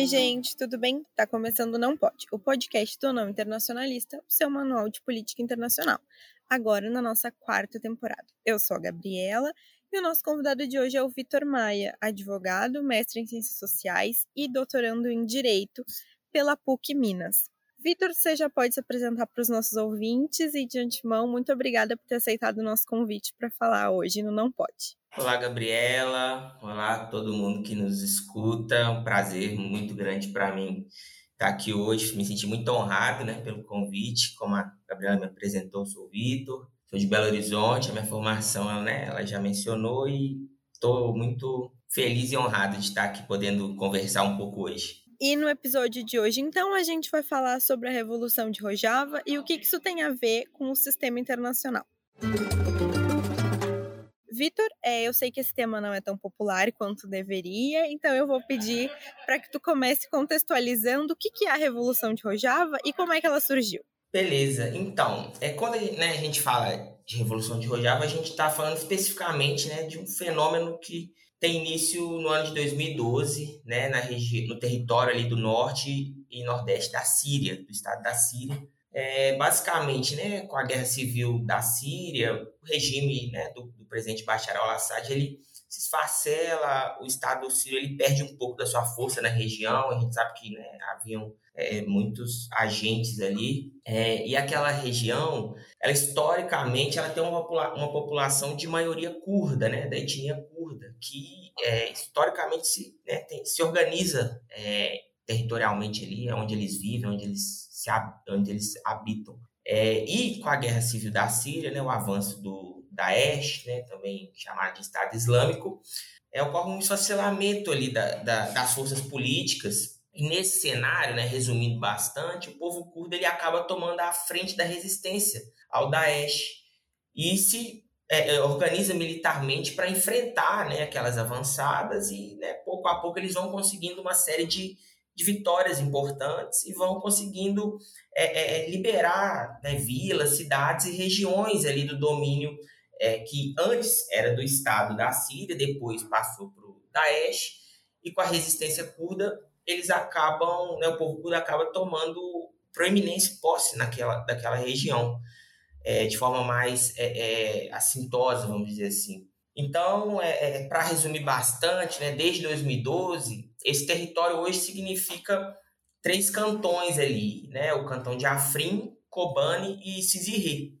Oi, gente, tudo bem? Tá começando Não Pode, o podcast do Não Internacionalista, o seu manual de política internacional, agora na nossa quarta temporada. Eu sou a Gabriela e o nosso convidado de hoje é o Vitor Maia, advogado, mestre em Ciências Sociais e doutorando em Direito pela PUC Minas. Vitor, você já pode se apresentar para os nossos ouvintes e, de antemão, muito obrigada por ter aceitado o nosso convite para falar hoje no Não Pode. Olá, Gabriela. Olá, todo mundo que nos escuta. É um prazer muito grande para mim estar aqui hoje. Me senti muito honrado né, pelo convite. Como a Gabriela me apresentou, sou o Vitor, sou de Belo Horizonte. A minha formação né, ela já mencionou e estou muito feliz e honrado de estar aqui podendo conversar um pouco hoje. E no episódio de hoje, então, a gente vai falar sobre a Revolução de Rojava e o que isso tem a ver com o sistema internacional. Vitor, é, eu sei que esse tema não é tão popular quanto deveria, então eu vou pedir para que tu comece contextualizando o que, que é a Revolução de Rojava e como é que ela surgiu. Beleza, então, é, quando né, a gente fala de Revolução de Rojava, a gente está falando especificamente né, de um fenômeno que tem início no ano de 2012, né, na no território ali do norte e nordeste da Síria, do estado da Síria. É, basicamente, né, com a guerra civil da Síria, o regime né, do, do presidente Bashar al-Assad ele se esfacela, o Estado sírio ele perde um pouco da sua força na região, a gente sabe que né, haviam é, muitos agentes ali, é, e aquela região, ela historicamente, ela tem uma, popula uma população de maioria curda, né, da etnia curda, que é, historicamente se, né, tem, se organiza é, territorialmente ali, é onde eles vivem, onde eles, se, onde eles habitam. É, e com a guerra civil da Síria, né, o avanço do, Daesh, né, também chamado de Estado Islâmico, é, ocorre um esfacelamento ali da, da, das forças políticas. E nesse cenário, né, resumindo bastante, o povo curdo ele acaba tomando a frente da resistência ao Daesh e se é, é organiza militarmente para enfrentar né, aquelas avançadas e né, pouco a pouco eles vão conseguindo uma série de, de vitórias importantes e vão conseguindo é, é, é liberar né, vilas, cidades e regiões ali do domínio é, que antes era do Estado da Síria, depois passou para o Daesh, e com a resistência curda, eles acabam, né, o povo curdo acaba tomando proeminência posse naquela, daquela região, é, de forma mais é, é assintosa, vamos dizer assim. Então, é, é para resumir bastante, né, desde 2012, esse território hoje significa três cantões ali, né, o cantão de Afrin, Kobani e Sizirri.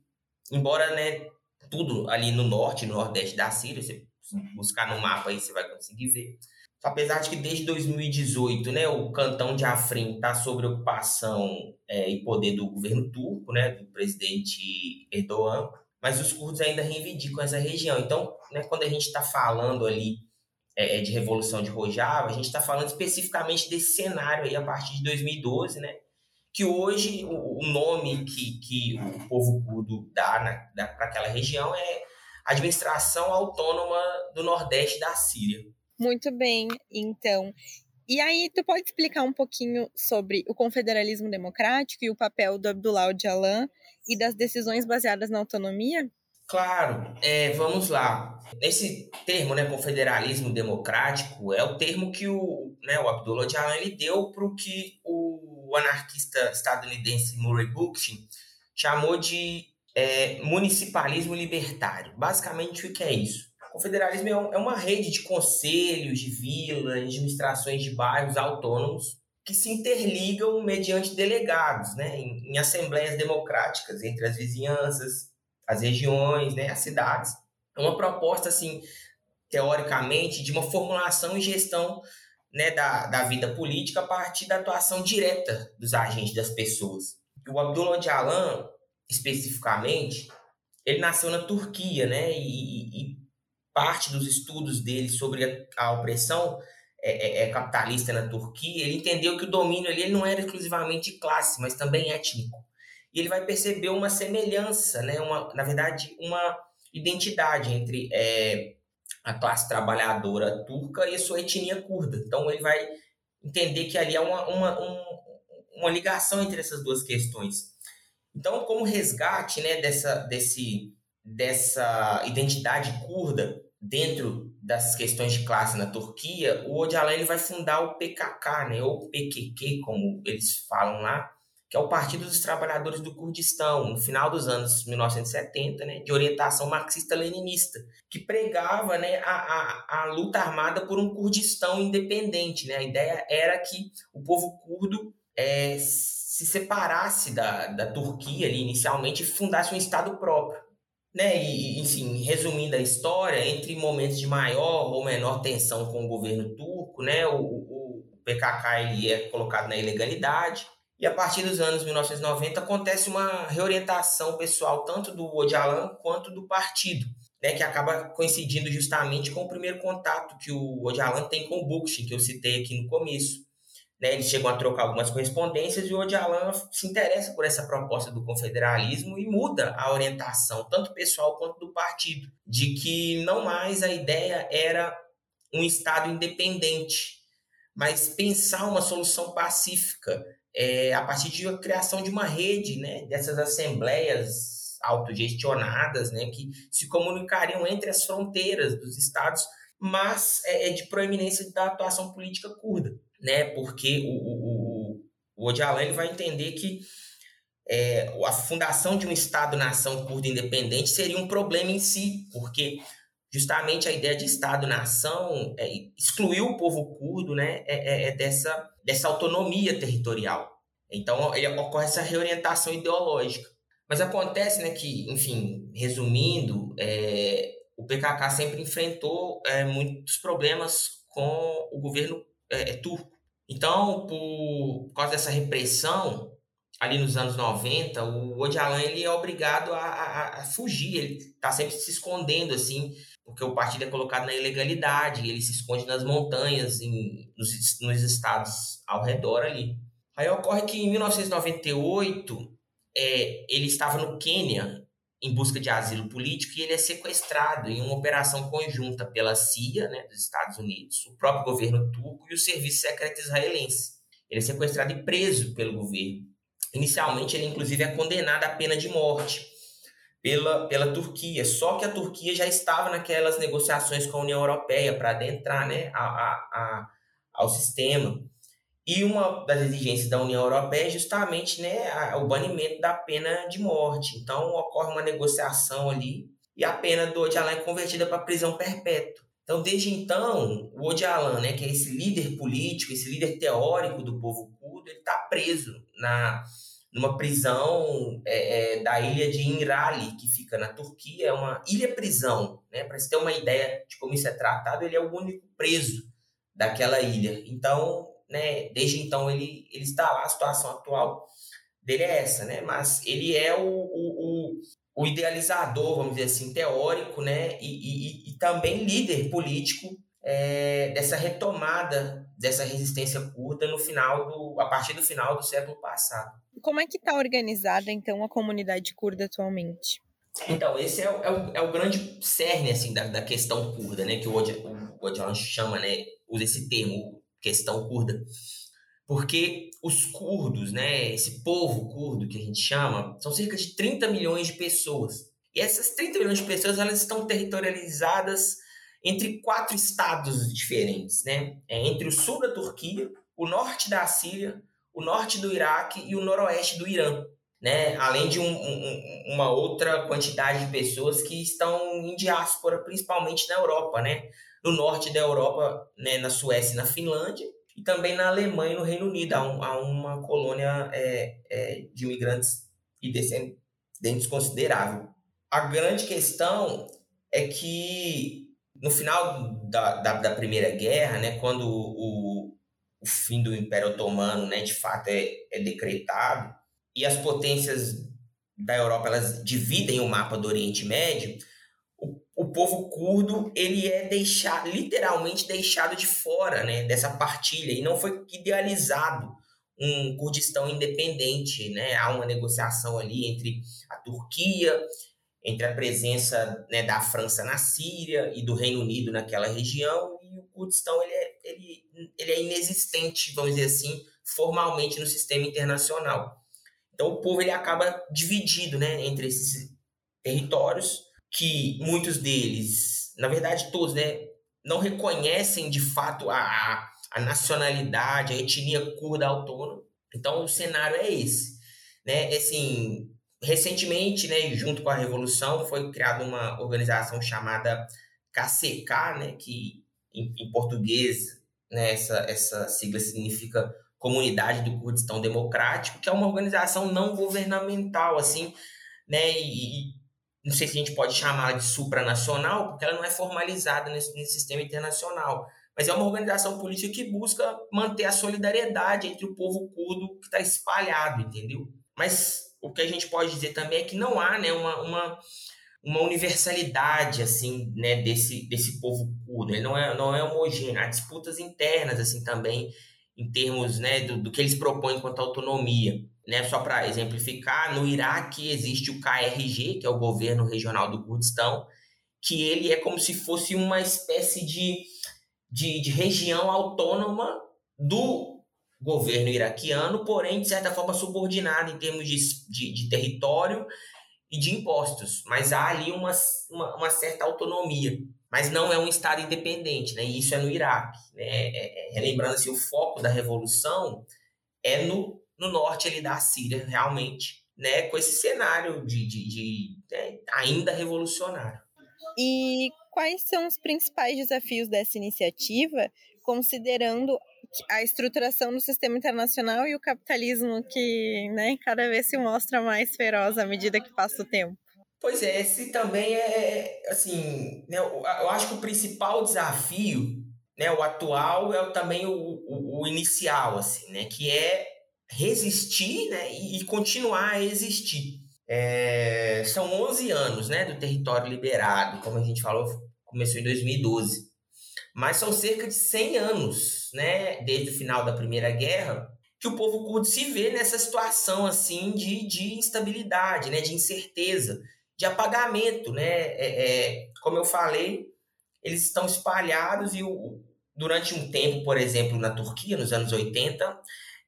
Embora né, tudo ali no norte, no nordeste da Síria. Você buscar no mapa aí, você vai conseguir ver. Apesar de que desde 2018, né, o cantão de Afrin está sob ocupação é, e poder do governo turco, né, do presidente Erdogan, mas os curdos ainda reivindicam essa região. Então, né, quando a gente está falando ali é, é, de Revolução de Rojava, a gente está falando especificamente desse cenário aí a partir de 2012, né, que hoje o, nome que, que o povo curdo dá, dá para aquela região é Administração Autônoma do Nordeste da Síria. Muito bem, então. E aí, tu pode explicar um pouquinho sobre o confederalismo democrático e o papel do Abdullah Öcalan e das decisões baseadas na autonomia? Claro, é, vamos lá. Esse termo, né, confederalismo democrático, é o termo que o, né, o Abdullah Öcalan ele deu para o que o anarquista estadunidense Murray Bookchin chamou de é, municipalismo libertário. Basicamente, o que é isso? O confederalismo é, é uma rede de conselhos, de vilas, administrações de bairros autônomos que se interligam mediante delegados, né, em, em assembleias democráticas entre as vizinhanças, as regiões, né, as cidades. É uma proposta, assim, teoricamente, de uma formulação e gestão né, da, da vida política a partir da atuação direta dos agentes das pessoas. O Abdullah Öcalan, especificamente, ele nasceu na Turquia, né, e, e parte dos estudos dele sobre a, a opressão é, é, é, capitalista na Turquia, ele entendeu que o domínio ali não era exclusivamente de classe, mas também étnico. E ele vai perceber uma semelhança, né, uma, na verdade, uma identidade entre é, a classe trabalhadora turca e a sua etnia curda. Então ele vai entender que ali há uma, uma, um, uma ligação entre essas duas questões. Então, como resgate né, dessa, desse, dessa identidade curda dentro das questões de classe na Turquia, o Öcalan ele vai fundar o PKK, né, ou PQQ, como eles falam lá, que é o Partido dos Trabalhadores do Kurdistão, no final dos anos 1970, né, de orientação marxista-leninista, que pregava né, a, a, a, luta armada por um Kurdistão independente. Né? A ideia era que o povo curdo é, se separasse da, da Turquia ali, inicialmente e fundasse um Estado próprio. Né? E, enfim, resumindo a história, entre momentos de maior ou menor tensão com o governo turco, né, o, o PKK ele é colocado na ilegalidade, e a partir dos anos 1990 acontece uma reorientação pessoal tanto do Öcalan quanto do partido, né, que acaba coincidindo justamente com o primeiro contato que o Öcalan tem com o Bukhin, que eu citei aqui no começo. Né, eles chegam a trocar algumas correspondências e o Öcalan se interessa por essa proposta do confederalismo e muda a orientação, tanto pessoal quanto do partido, de que não mais a ideia era um Estado independente, mas pensar uma solução pacífica é, a partir de a criação de uma rede né, dessas assembleias autogestionadas né, que se comunicariam entre as fronteiras dos estados, mas é, é de proeminência da atuação política curda, né, porque o, o, o ele vai entender que é, a fundação de um Estado-nação curdo independente seria um problema em si, porque justamente a ideia de Estado-nação é, excluiu o povo curdo né, é, é, é dessa, dessa autonomia territorial. Então ocorre essa reorientação ideológica. Mas acontece né, que, enfim, resumindo, é, o PKK sempre enfrentou é, muitos problemas com o governo é, turco. Então, por, por causa dessa repressão, ali nos anos 90, o Öcalan ele é obrigado a, a, a fugir, ele está sempre se escondendo, assim, porque o partido é colocado na ilegalidade, ele se esconde nas montanhas, em, nos, nos estados ao redor ali. Aí ocorre que em 1998, é, ele estava no Quênia em busca de asilo político e ele é sequestrado em uma operação conjunta pela CIA, né, dos Estados Unidos, o próprio governo turco e o serviço secreto israelense. Ele é sequestrado e preso pelo governo. Inicialmente, ele inclusive é condenado à pena de morte pela, pela Turquia, só que a Turquia já estava naquelas negociações com a União Europeia para adentrar né, a, a, a, ao sistema. E uma das exigências da União Europeia é justamente né, o banimento da pena de morte. Então, ocorre uma negociação ali e a pena do Öcalan é convertida para prisão perpétua. Então, desde então, o Öcalan, né, que é esse líder político, esse líder teórico do povo curdo, ele está preso na, numa prisão é, é, da ilha de Inrali, que fica na Turquia. É uma ilha-prisão. Né? Para você ter uma ideia de como isso é tratado, ele é o único preso daquela ilha. Então, né, desde então, ele, ele está lá, a situação atual dele é essa, né? mas ele é o, o, o o idealizador, vamos dizer assim, teórico, né, e, e, e também líder político é, dessa retomada dessa resistência curta no final do, a partir do final do século passado. Como é que está organizada então a comunidade curda atualmente? Então, esse é o, é o, é o grande cerne assim, da, da questão curda, né, que o Öcalan chama, né, usa esse termo, questão curda, porque os curdos, né, esse povo curdo que a gente chama, são cerca de 30 milhões de pessoas. E essas 30 milhões de pessoas, elas estão territorializadas entre quatro estados diferentes, né? É entre o sul da Turquia, o norte da Síria, o norte do Iraque e o noroeste do Irã, né? Além de um, um, uma outra quantidade de pessoas que estão em diáspora, principalmente na Europa, né? No norte da Europa, né? na Suécia e na Finlândia, e também na Alemanha e no Reino Unido. Há, um, há uma colônia é, é, de imigrantes e descendentes considerável. A grande questão é que no final da, da, da Primeira Guerra, né, quando o, o fim do Império Otomano né, de fato é, é decretado, e as potências da Europa elas dividem o mapa do Oriente Médio, o povo curdo ele é deixado, literalmente deixado de fora né, dessa partilha e não foi idealizado um Kurdistão independente. Né? Há uma negociação ali entre a Turquia, entre a presença né, da França na Síria e do Reino Unido naquela região, e o Kurdistão ele é, ele, ele é inexistente, vamos dizer assim, formalmente no sistema internacional. Então o povo ele acaba dividido né, entre esses territórios que muitos deles, na verdade todos, né, não reconhecem de fato a, a nacionalidade, a etnia curda autônoma. Então o cenário é esse, né? Assim, recentemente, né, junto com a revolução, foi criada uma organização chamada KCK, né, que em, em português, né, essa, essa sigla significa Comunidade do Kurdistão Democrático, que é uma organização não governamental, assim, né, e, e não sei se a gente pode chamar de supranacional, porque ela não é formalizada nesse, nesse sistema internacional, mas é uma organização política que busca manter a solidariedade entre o povo curdo que está espalhado, entendeu? Mas o que a gente pode dizer também é que não há né, uma, uma, uma universalidade assim né, desse, desse povo curdo, ele não é, não é homogêneo, há disputas internas assim também em termos né, do, do que eles propõem quanto à autonomia. Né, só para exemplificar, no Iraque existe o KRG, que é o governo regional do Kurdistão, que ele é como se fosse uma espécie de, de, de região autônoma do governo iraquiano, porém, de certa forma, subordinado em termos de, de, de território e de impostos. Mas há ali uma, uma, uma, certa autonomia. Mas não é um Estado independente, né? E isso é no Iraque. Né? É, é, relembrando assim, o foco da revolução é no, no norte ali da Síria, realmente, né? com esse cenário de, de, de né? ainda revolucionário. E quais são os principais desafios dessa iniciativa, considerando a estruturação do sistema internacional e o capitalismo que né, cada vez se mostra mais feroz à medida que passa o tempo. Pois é, esse também é, assim, né, eu, acho que o principal desafio, né, o atual é também o, o, o inicial, assim, né, que é resistir né, e, e continuar a existir. É, são 11 anos né, do território liberado, como a gente falou, começou em 2012 mas são cerca de 100 anos, né, desde o final da Primeira Guerra, que o povo curdo se vê nessa situação assim de, de instabilidade, né, de incerteza, de apagamento, né, é, é, como eu falei, eles estão espalhados e o, durante um tempo, por exemplo, na Turquia, nos anos 80,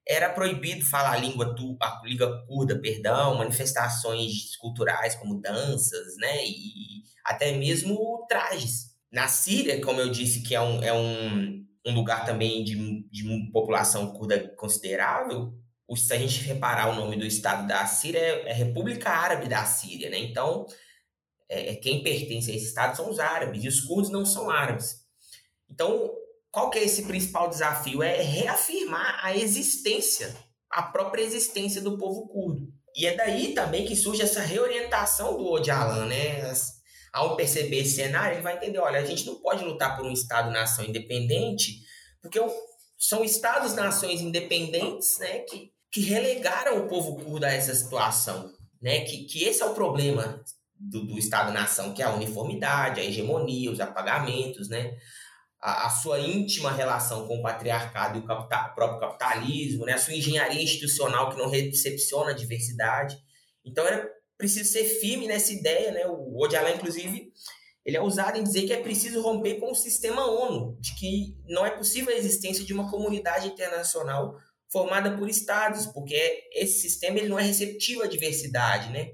era proibido falar a língua, tu, a língua curda, perdão, manifestações culturais como danças, né, e até mesmo trajes. Na Síria, como eu disse, que é um, é um, um lugar também de, de população curda considerável, se a gente reparar o nome do estado da Síria, é, é República Árabe da Síria, né? Então, é, é, quem pertence a esse estado são os árabes, e os curdos não são árabes. Então, qual que é esse principal desafio? É reafirmar a existência, a própria existência do povo curdo. E é daí também que surge essa reorientação do Ocalan, né? Ao perceber esse cenário, ele vai entender: olha, a gente não pode lutar por um Estado-nação independente, porque são Estados-nações independentes né, que, que relegaram o povo curdo a essa situação. Né, que, que esse é o problema do, do Estado-nação, que é a uniformidade, a hegemonia, os apagamentos, né, a, a sua íntima relação com o patriarcado e o capital, próprio capitalismo, né, a sua engenharia institucional que não recepciona a diversidade. Então, era preciso ser firme nessa ideia, né? O Ocalan, inclusive, ele é usado em dizer que é preciso romper com o sistema ONU, de que não é possível a existência de uma comunidade internacional formada por estados, porque esse sistema ele não é receptivo à diversidade, né?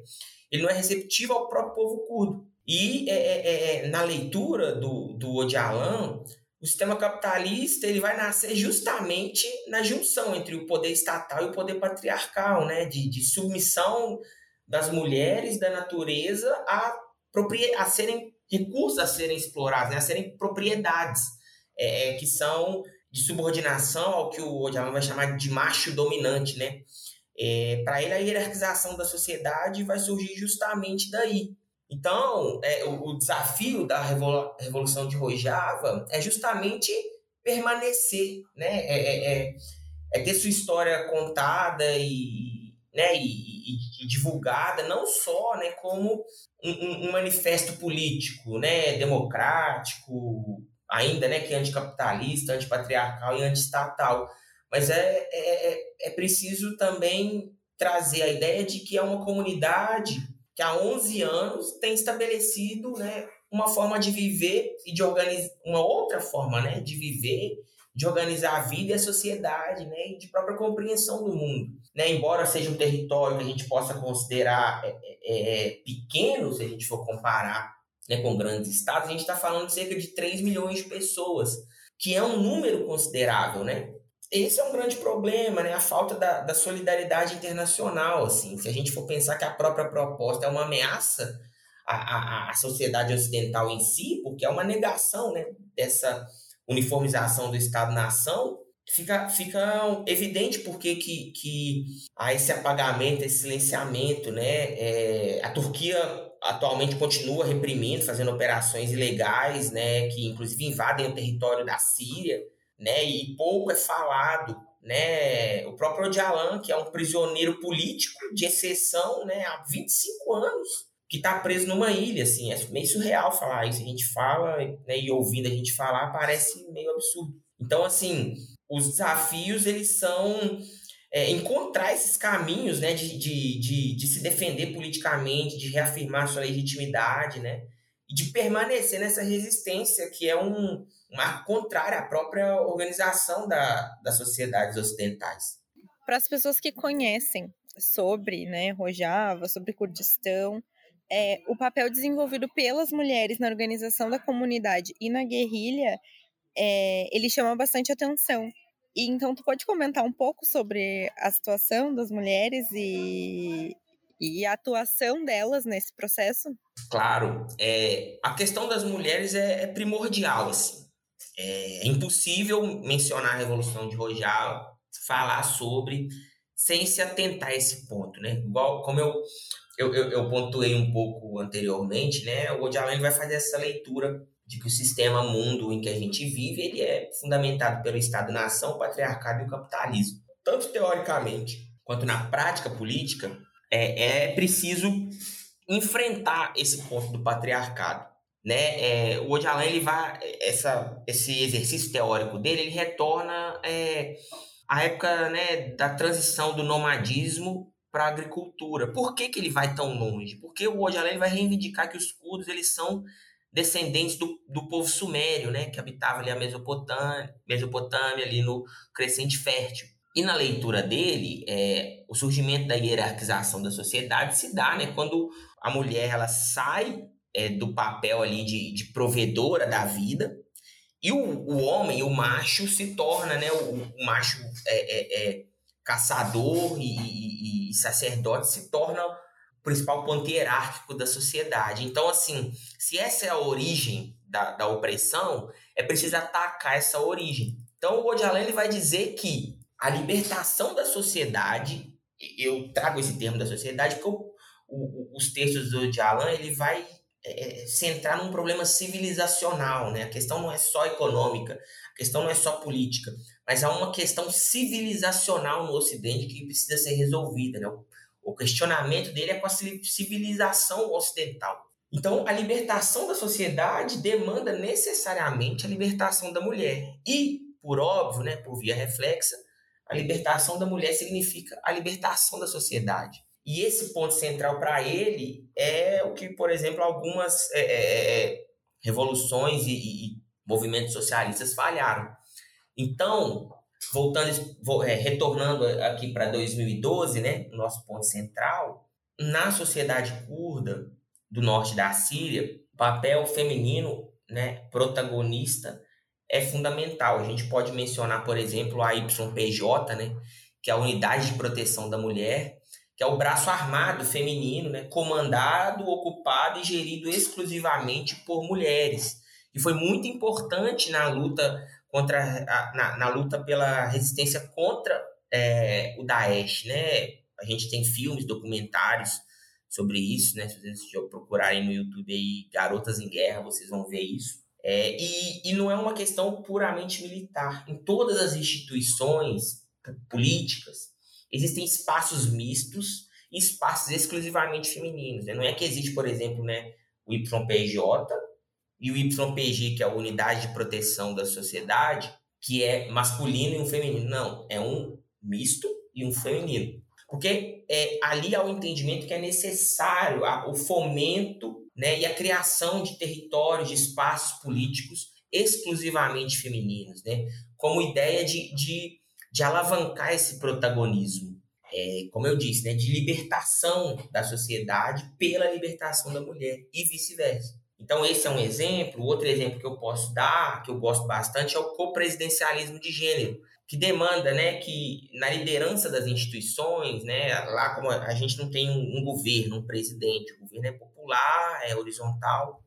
Ele não é receptivo ao próprio povo curdo. E é, é, é, é na leitura do, do Ocalan, o sistema capitalista ele vai nascer justamente na junção entre o poder estatal e o poder patriarcal, né? de, de submissão das mulheres, da natureza, a, a serem recursos a serem explorados, né? a serem propriedades, é, é que são de subordinação ao que o Ocalan vai chamar de macho dominante, né? É, Para ele, a hierarquização da sociedade vai surgir justamente daí. Então, é, o, o, desafio da Revolução de Rojava é justamente permanecer, né? É, é, é, é ter sua história contada e, né? e, e, divulgada não só né, como um, um, manifesto político, né, democrático, ainda né, que é anticapitalista, antipatriarcal e antiestatal, mas é, é, é, é preciso também trazer a ideia de que é uma comunidade que há 11 anos tem estabelecido né, uma forma de viver e de organizar, uma outra forma né, de viver, de organizar a vida e a sociedade, né, e de própria compreensão do mundo né, embora seja um território que a gente possa considerar é, é, é, pequeno, se a gente for comparar né, com grandes estados, a gente está falando de cerca de 3 milhões de pessoas, que é um número considerável, né? Esse é um grande problema, né? A falta da, da solidariedade internacional, assim. Se a gente for pensar que a própria proposta é uma ameaça à, à, à sociedade ocidental em si, porque é uma negação, né, dessa uniformização do Estado-nação, fica, fica evidente porque que, que há esse apagamento, esse silenciamento, né? É, a Turquia atualmente continua reprimindo, fazendo operações ilegais, né? Que inclusive invadem o território da Síria, né? E pouco é falado, né? O próprio Öcalan, que é um prisioneiro político de exceção, né? Há 25 anos, que está preso numa ilha, assim, é meio surreal falar isso. A gente fala, né, e ouvindo a gente falar, parece meio absurdo. Então, assim, os desafios eles são é, encontrar esses caminhos né, de, de, de, de, se defender politicamente, de reafirmar sua legitimidade, né, e de permanecer nessa resistência que é um, uma contrária à própria organização da, das sociedades ocidentais. Para as pessoas que conhecem sobre né, Rojava, sobre Kurdistão, é, o papel desenvolvido pelas mulheres na organização da comunidade e na guerrilha é, ele chama bastante atenção. E então tu pode comentar um pouco sobre a situação das mulheres e, e a atuação delas nesse processo? Claro, é, a questão das mulheres é, é primordial, assim. É impossível mencionar a Revolução de Rojava, falar sobre, sem se atentar a esse ponto, né? Igual como eu, eu, eu, eu pontuei um pouco anteriormente, né? O Odialane vai fazer essa leitura de que o sistema mundo em que a gente vive ele é fundamentado pelo Estado-nação, o patriarcado e o capitalismo. Tanto teoricamente quanto na prática política, é, é preciso enfrentar esse ponto do patriarcado. Né? É, o Odialan, ele vai, essa, esse exercício teórico dele, ele retorna é, à época né, da transição do nomadismo para a agricultura. Por que, que ele vai tão longe? Porque o Odialan vai reivindicar que os curdos eles são descendentes do, do povo sumério, né, que habitava ali a Mesopotâmia, Mesopotâmia ali no Crescente Fértil. E na leitura dele, é, o surgimento da hierarquização da sociedade se dá, né, quando a mulher ela sai é, do papel ali de, de provedora da vida e o, o homem, o macho, se torna, né, o, o macho é, é, é caçador e, e, e sacerdote se torna principal ponto hierárquico da sociedade. Então, assim, se essa é a origem da, da opressão, é preciso atacar essa origem. Então, o Odialé ele vai dizer que a libertação da sociedade, eu trago esse termo da sociedade porque o, o, os textos do Odialan ele vai é, é, centrar num problema civilizacional, né? A questão não é só econômica, a questão não é só política, mas há uma questão civilizacional no Ocidente que precisa ser resolvida, né? O questionamento dele é com a civilização ocidental. Então, a libertação da sociedade demanda necessariamente a libertação da mulher. E, por óbvio, né, por via reflexa, a libertação da mulher significa a libertação da sociedade. E esse ponto central para ele é o que, por exemplo, algumas é, é, é revoluções e, e movimentos socialistas falharam. Então, voltando, é, retornando aqui para 2012, né, nosso ponto central, na sociedade curda do norte da Síria, o papel feminino, né, protagonista é fundamental. A gente pode mencionar, por exemplo, a YPJ, né, que é a Unidade de Proteção da Mulher, que é o braço armado feminino, né, comandado, ocupado e gerido exclusivamente por mulheres. E foi muito importante na luta contra a, na, na, luta pela resistência contra é, o Daesh, né? A gente tem filmes, documentários sobre isso, né? Se vocês procurarem no YouTube aí, Garotas em Guerra, vocês vão ver isso. É, e, e não é uma questão puramente militar. Em todas as instituições políticas, existem espaços mistos e espaços exclusivamente femininos. Né? Não é que existe, por exemplo, né, o YPJ, e o YPG, que é a Unidade de Proteção da Sociedade, que é masculino e um feminino. Não, é um misto e um feminino. Porque é, ali há o entendimento que é necessário a, o fomento né, e a criação de territórios, de espaços políticos exclusivamente femininos, né, como ideia de, de, de alavancar esse protagonismo. É, como eu disse, né, de libertação da sociedade pela libertação da mulher e vice-versa. Então, esse é um exemplo. Outro exemplo que eu posso dar, que eu gosto bastante, é o copresidencialismo de gênero, que demanda né, que na liderança das instituições, né, lá como a gente não tem um, governo, um presidente, o governo é popular, é horizontal,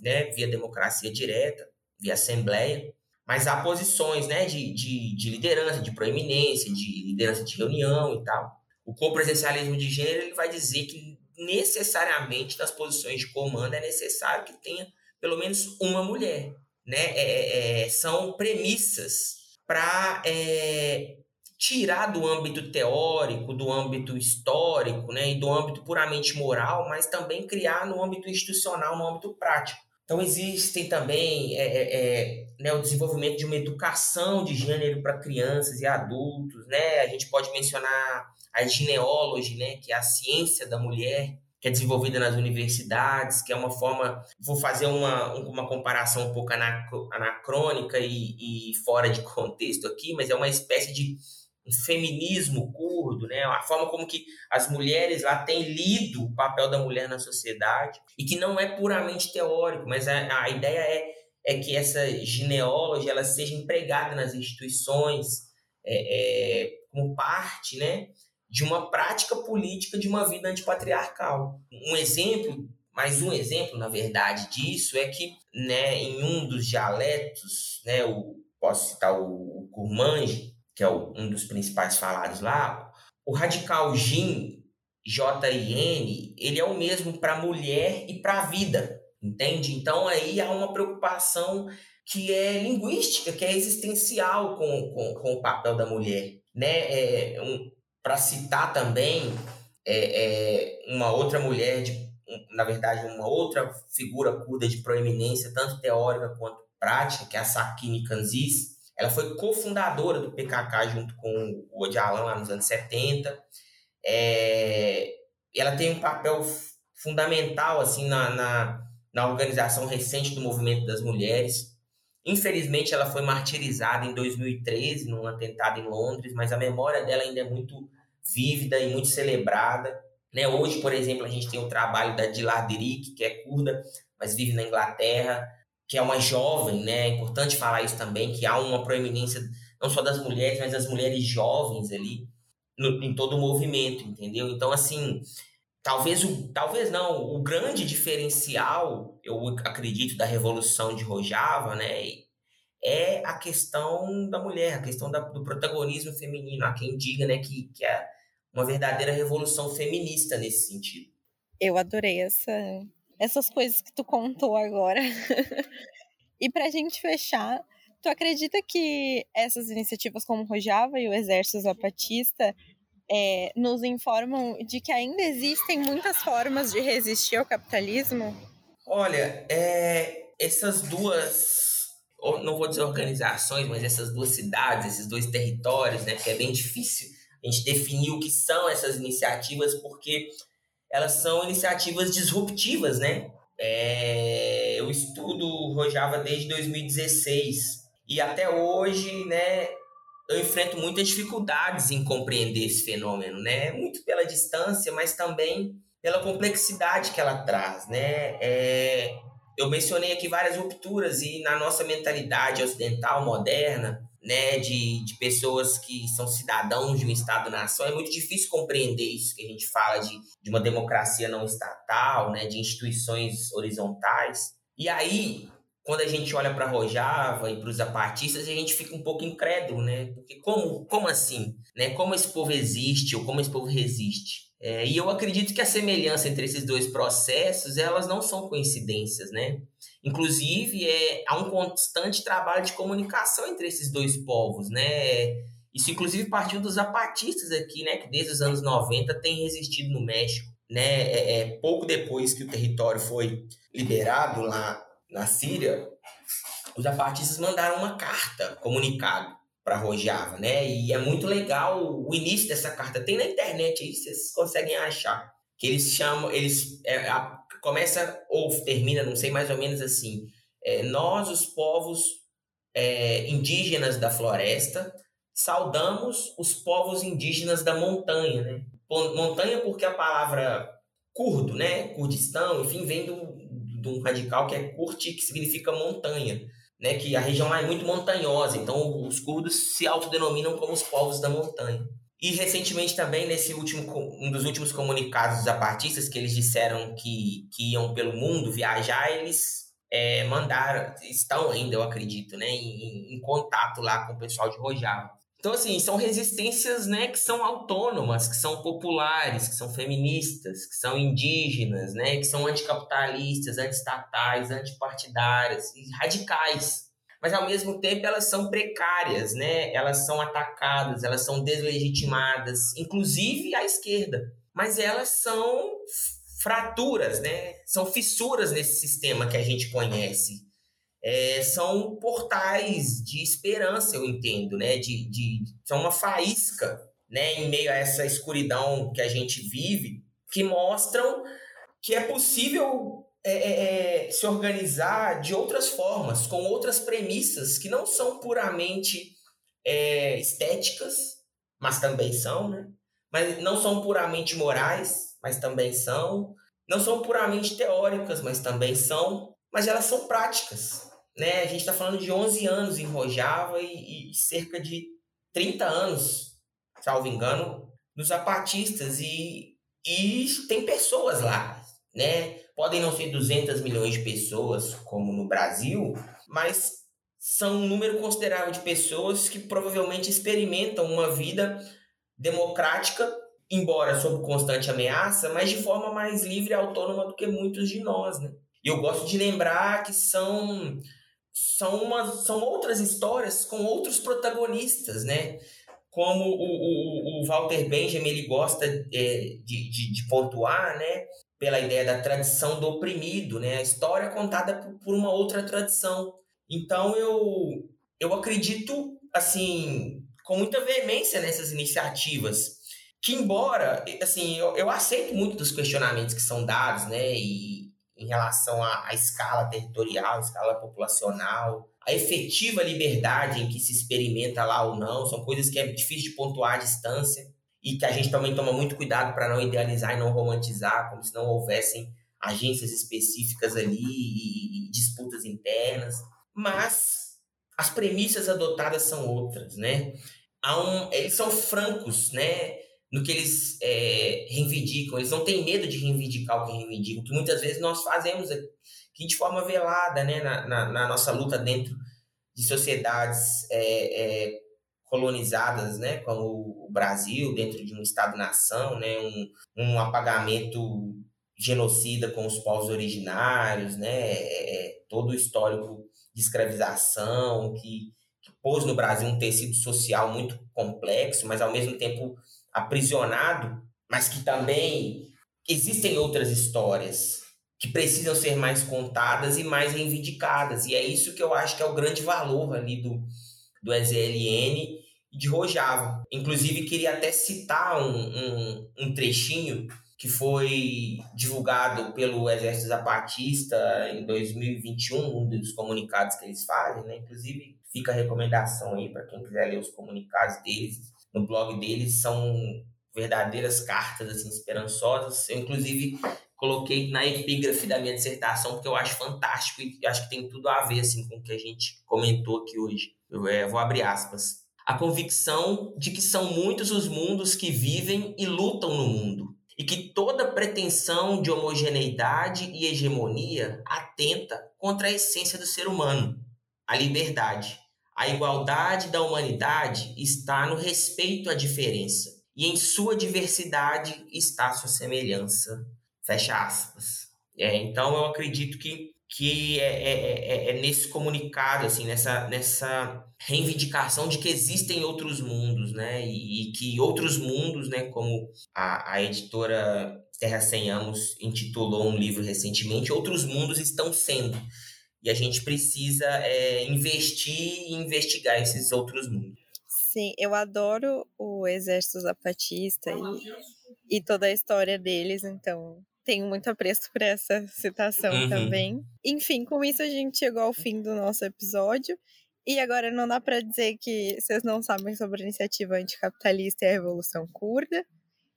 né, via democracia direta, via assembleia, mas há posições né, de, de, de liderança, de proeminência, de liderança de reunião e tal. O copresencialismo de gênero ele vai dizer que necessariamente nas posições de comando é necessário que tenha pelo menos uma mulher. Né? É, é, é são premissas para é, tirar do âmbito teórico, do âmbito histórico né? e do âmbito puramente moral, mas também criar no âmbito institucional, no âmbito prático. Então, existem também é, é, né, o desenvolvimento de uma educação de gênero para crianças e adultos. Né? A gente pode mencionar a gineologia, né, que é a ciência da mulher, que é desenvolvida nas universidades, que é uma forma. Vou fazer uma, uma comparação um pouco anacrônica e, e fora de contexto aqui, mas é uma espécie de um feminismo curdo, né? A forma como que as mulheres lá têm lido o papel da mulher na sociedade e que não é puramente teórico, mas a, a ideia é, é que essa genealogia ela seja empregada nas instituições é, é, como parte, né? De uma prática política de uma vida antipatriarcal. Um exemplo, mais um exemplo, na verdade, disso é que, né, em um dos dialetos, né, o, posso citar o, o Kurmanji, que é o, um dos principais falados lá, o radical Jin, J-I-N, ele é o mesmo para mulher e para vida, entende? Então aí há uma preocupação que é linguística, que é existencial com, com, com o papel da mulher. Né? É, para citar também é, é, uma outra mulher, de, na verdade, uma outra figura curda de proeminência, tanto teórica quanto prática, que é a Sakine Kanzis, ela foi cofundadora do PKK junto com o Odialan lá nos anos 70. É, ela tem um papel fundamental assim na, na, na organização recente do movimento das mulheres. Infelizmente, ela foi martirizada em 2013 num atentado em Londres, mas a memória dela ainda é muito vívida e muito celebrada. Né? Hoje, por exemplo, a gente tem o trabalho da Dilar que é curda, mas vive na Inglaterra que é uma jovem, né? É importante falar isso também, que há uma proeminência não só das mulheres, mas das mulheres jovens ali no, em todo o movimento, entendeu? Então, assim, talvez o talvez não, o grande diferencial, eu acredito, da revolução de Rojava, né? É a questão da mulher, a questão da, do protagonismo feminino. Há quem diga, né, que, que é uma verdadeira revolução feminista nesse sentido. Eu adorei essa essas coisas que tu contou agora. e pra gente fechar, tu acredita que essas iniciativas como Rojava e o Exército Zapatista é, nos informam de que ainda existem muitas formas de resistir ao capitalismo? Olha, é, essas duas, não vou dizer organizações, mas essas duas cidades, esses dois territórios, né, que é bem difícil a gente definir o que são essas iniciativas, porque elas são iniciativas disruptivas, né? É, eu estudo Rojava desde 2016 e até hoje, né, eu enfrento muitas dificuldades em compreender esse fenômeno, né? Muito pela distância, mas também pela complexidade que ela traz, né? É, eu mencionei aqui várias rupturas e na nossa mentalidade ocidental moderna, né, de, de pessoas que são cidadãos de um Estado-nação, é muito difícil compreender isso que a gente fala de, de uma democracia não estatal, né, de instituições horizontais. E aí, quando a gente olha para Rojava e para os zapatistas, a gente fica um pouco incrédulo, né? Porque como, como assim? Né? Como esse povo existe ou como esse povo resiste? É, e eu acredito que a semelhança entre esses dois processos, elas não são coincidências, né? Inclusive, é, há um constante trabalho de comunicação entre esses dois povos, né? Isso, inclusive, partiu dos zapatistas aqui, né? Que desde os anos 90 tem resistido no México, né? É, é, pouco depois que o território foi liberado lá na Síria, os zapatistas mandaram uma carta, comunicado, para Rojava, né? E é muito legal o início dessa carta. Tem na internet aí, vocês conseguem achar. Que eles chamam, eles é, a, começa ou termina, não sei, mais ou menos assim. É, nós, os povos é, indígenas da floresta, saudamos os povos indígenas da montanha, né? Montanha porque a palavra curdo, né? Kurdistão, enfim, vem do, de um radical que é Kurti, que significa montanha, né? Que a região lá é muito montanhosa, então os curdos se autodenominam como os povos da montanha. E recentemente também, nesse último, um dos últimos comunicados dos zapatistas, que eles disseram que, que iam pelo mundo viajar, eles é, mandaram, estão ainda, eu acredito, né, em, em, contato lá com o pessoal de Rojava. Então, assim, são resistências né, que são autônomas, que são populares, que são feministas, que são indígenas, né, que são anticapitalistas, antiestatais, antipartidárias e radicais mas ao mesmo tempo elas são precárias, né? Elas são atacadas, elas são deslegitimadas, inclusive à esquerda. Mas elas são fraturas, né? São fissuras nesse sistema que a gente conhece. É, são portais de esperança, eu entendo, né? De, de, são uma faísca, né? Em meio a essa escuridão que a gente vive, que mostram que é possível é, é, é, se organizar de outras formas, com outras premissas que não são puramente é, estéticas, mas também são, né? Mas não são puramente morais, mas também são. Não são puramente teóricas, mas também são. Mas elas são práticas, né? A gente está falando de 11 anos em Rojava e, e cerca de 30 anos, salvo engano, nos zapatistas. E, e tem pessoas lá, né? Podem não ser 200 milhões de pessoas, como no Brasil, mas são um número considerável de pessoas que provavelmente experimentam uma vida democrática, embora sob constante ameaça, mas de forma mais livre e autônoma do que muitos de nós, né? E eu gosto de lembrar que são são, uma, são outras histórias com outros protagonistas, né? Como o, o, o Walter Benjamin ele gosta é, de, de, de pontuar, né? pela ideia da tradição do oprimido, né? A história contada por uma outra tradição. Então eu eu acredito assim com muita veemência nessas iniciativas que embora assim eu, eu aceito muito dos questionamentos que são dados, né? E em relação à, à escala territorial, escala populacional, a efetiva liberdade em que se experimenta lá ou não, são coisas que é difícil de pontuar à distância e que a gente também toma muito cuidado para não idealizar e não romantizar, como se não houvessem agências específicas ali e, e disputas internas. Mas as premissas adotadas são outras, né? Um, eles são francos, né? No que eles é, reivindicam. Eles não têm medo de reivindicar o que reivindicam, que muitas vezes nós fazemos aqui de forma velada, né? Na, na, na nossa luta dentro de sociedades é, é, colonizadas, né, como o Brasil, dentro de um Estado-nação, né, um, um apagamento genocida com os povos originários, né, todo o histórico de escravização que, que pôs no Brasil um tecido social muito complexo, mas ao mesmo tempo aprisionado, mas que também existem outras histórias que precisam ser mais contadas e mais reivindicadas. E é isso que eu acho que é o grande valor ali do, do EZLN de Rojava. Inclusive, queria até citar um, um, um trechinho que foi divulgado pelo Exército Zapatista em 2021, um dos comunicados que eles fazem, né? Inclusive, fica a recomendação aí para quem quiser ler os comunicados deles. No blog deles são verdadeiras cartas assim esperançosas. Eu inclusive coloquei na epígrafe da minha dissertação porque eu acho fantástico e acho que tem tudo a ver assim com o que a gente comentou aqui hoje. Eu é, vou abrir aspas a convicção de que são muitos os mundos que vivem e lutam no mundo, e que toda pretensão de homogeneidade e hegemonia atenta contra a essência do ser humano, a liberdade. A igualdade da humanidade está no respeito à diferença, e em sua diversidade está sua semelhança. Fecha aspas. É, então eu acredito que que é, é, é, é, nesse comunicado, assim, nessa, nessa reivindicação de que existem outros mundos, né? E, e que outros mundos, né? Como a, a editora Terra Sem Amos intitulou um livro recentemente, outros mundos estão sendo. E a gente precisa é, investir e investigar esses outros mundos. Sim, eu adoro o Exército Zapatista e, e toda a história deles, então tenho muito apreço por essa citação uhum. também. Enfim, com isso a gente chegou ao fim do nosso episódio. E agora não dá para dizer que vocês não sabem sobre a iniciativa anticapitalista e a Revolução Curda.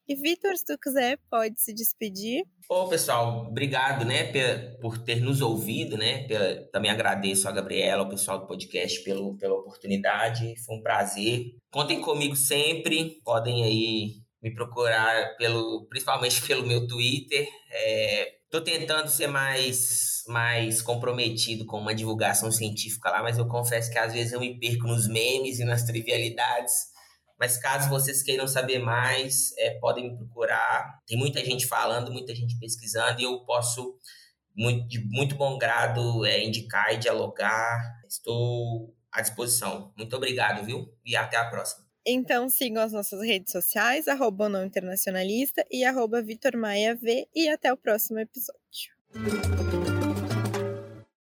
E Vitor, se tu quiser, pode se despedir. Ô, pessoal, obrigado, né, por ter nos ouvido, né? Também agradeço a Gabriela, ao pessoal do podcast pelo, pela oportunidade. Foi um prazer. Contem comigo sempre. Podem aí me procurar pelo, principalmente pelo meu Twitter. Estou é, tentando ser mais, mais comprometido com uma divulgação científica lá, mas eu confesso que às vezes eu me perco nos memes e nas trivialidades. Mas caso vocês queiram saber mais, é, podem me procurar. Tem muita gente falando, muita gente pesquisando, e eu posso, muito, de muito bom grado, é, indicar e dialogar. Estou à disposição. Muito obrigado, viu? E até a próxima. Então sigam as nossas redes sociais, arroba não internacionalista e arroba Vitor Maia V, e até o próximo episódio.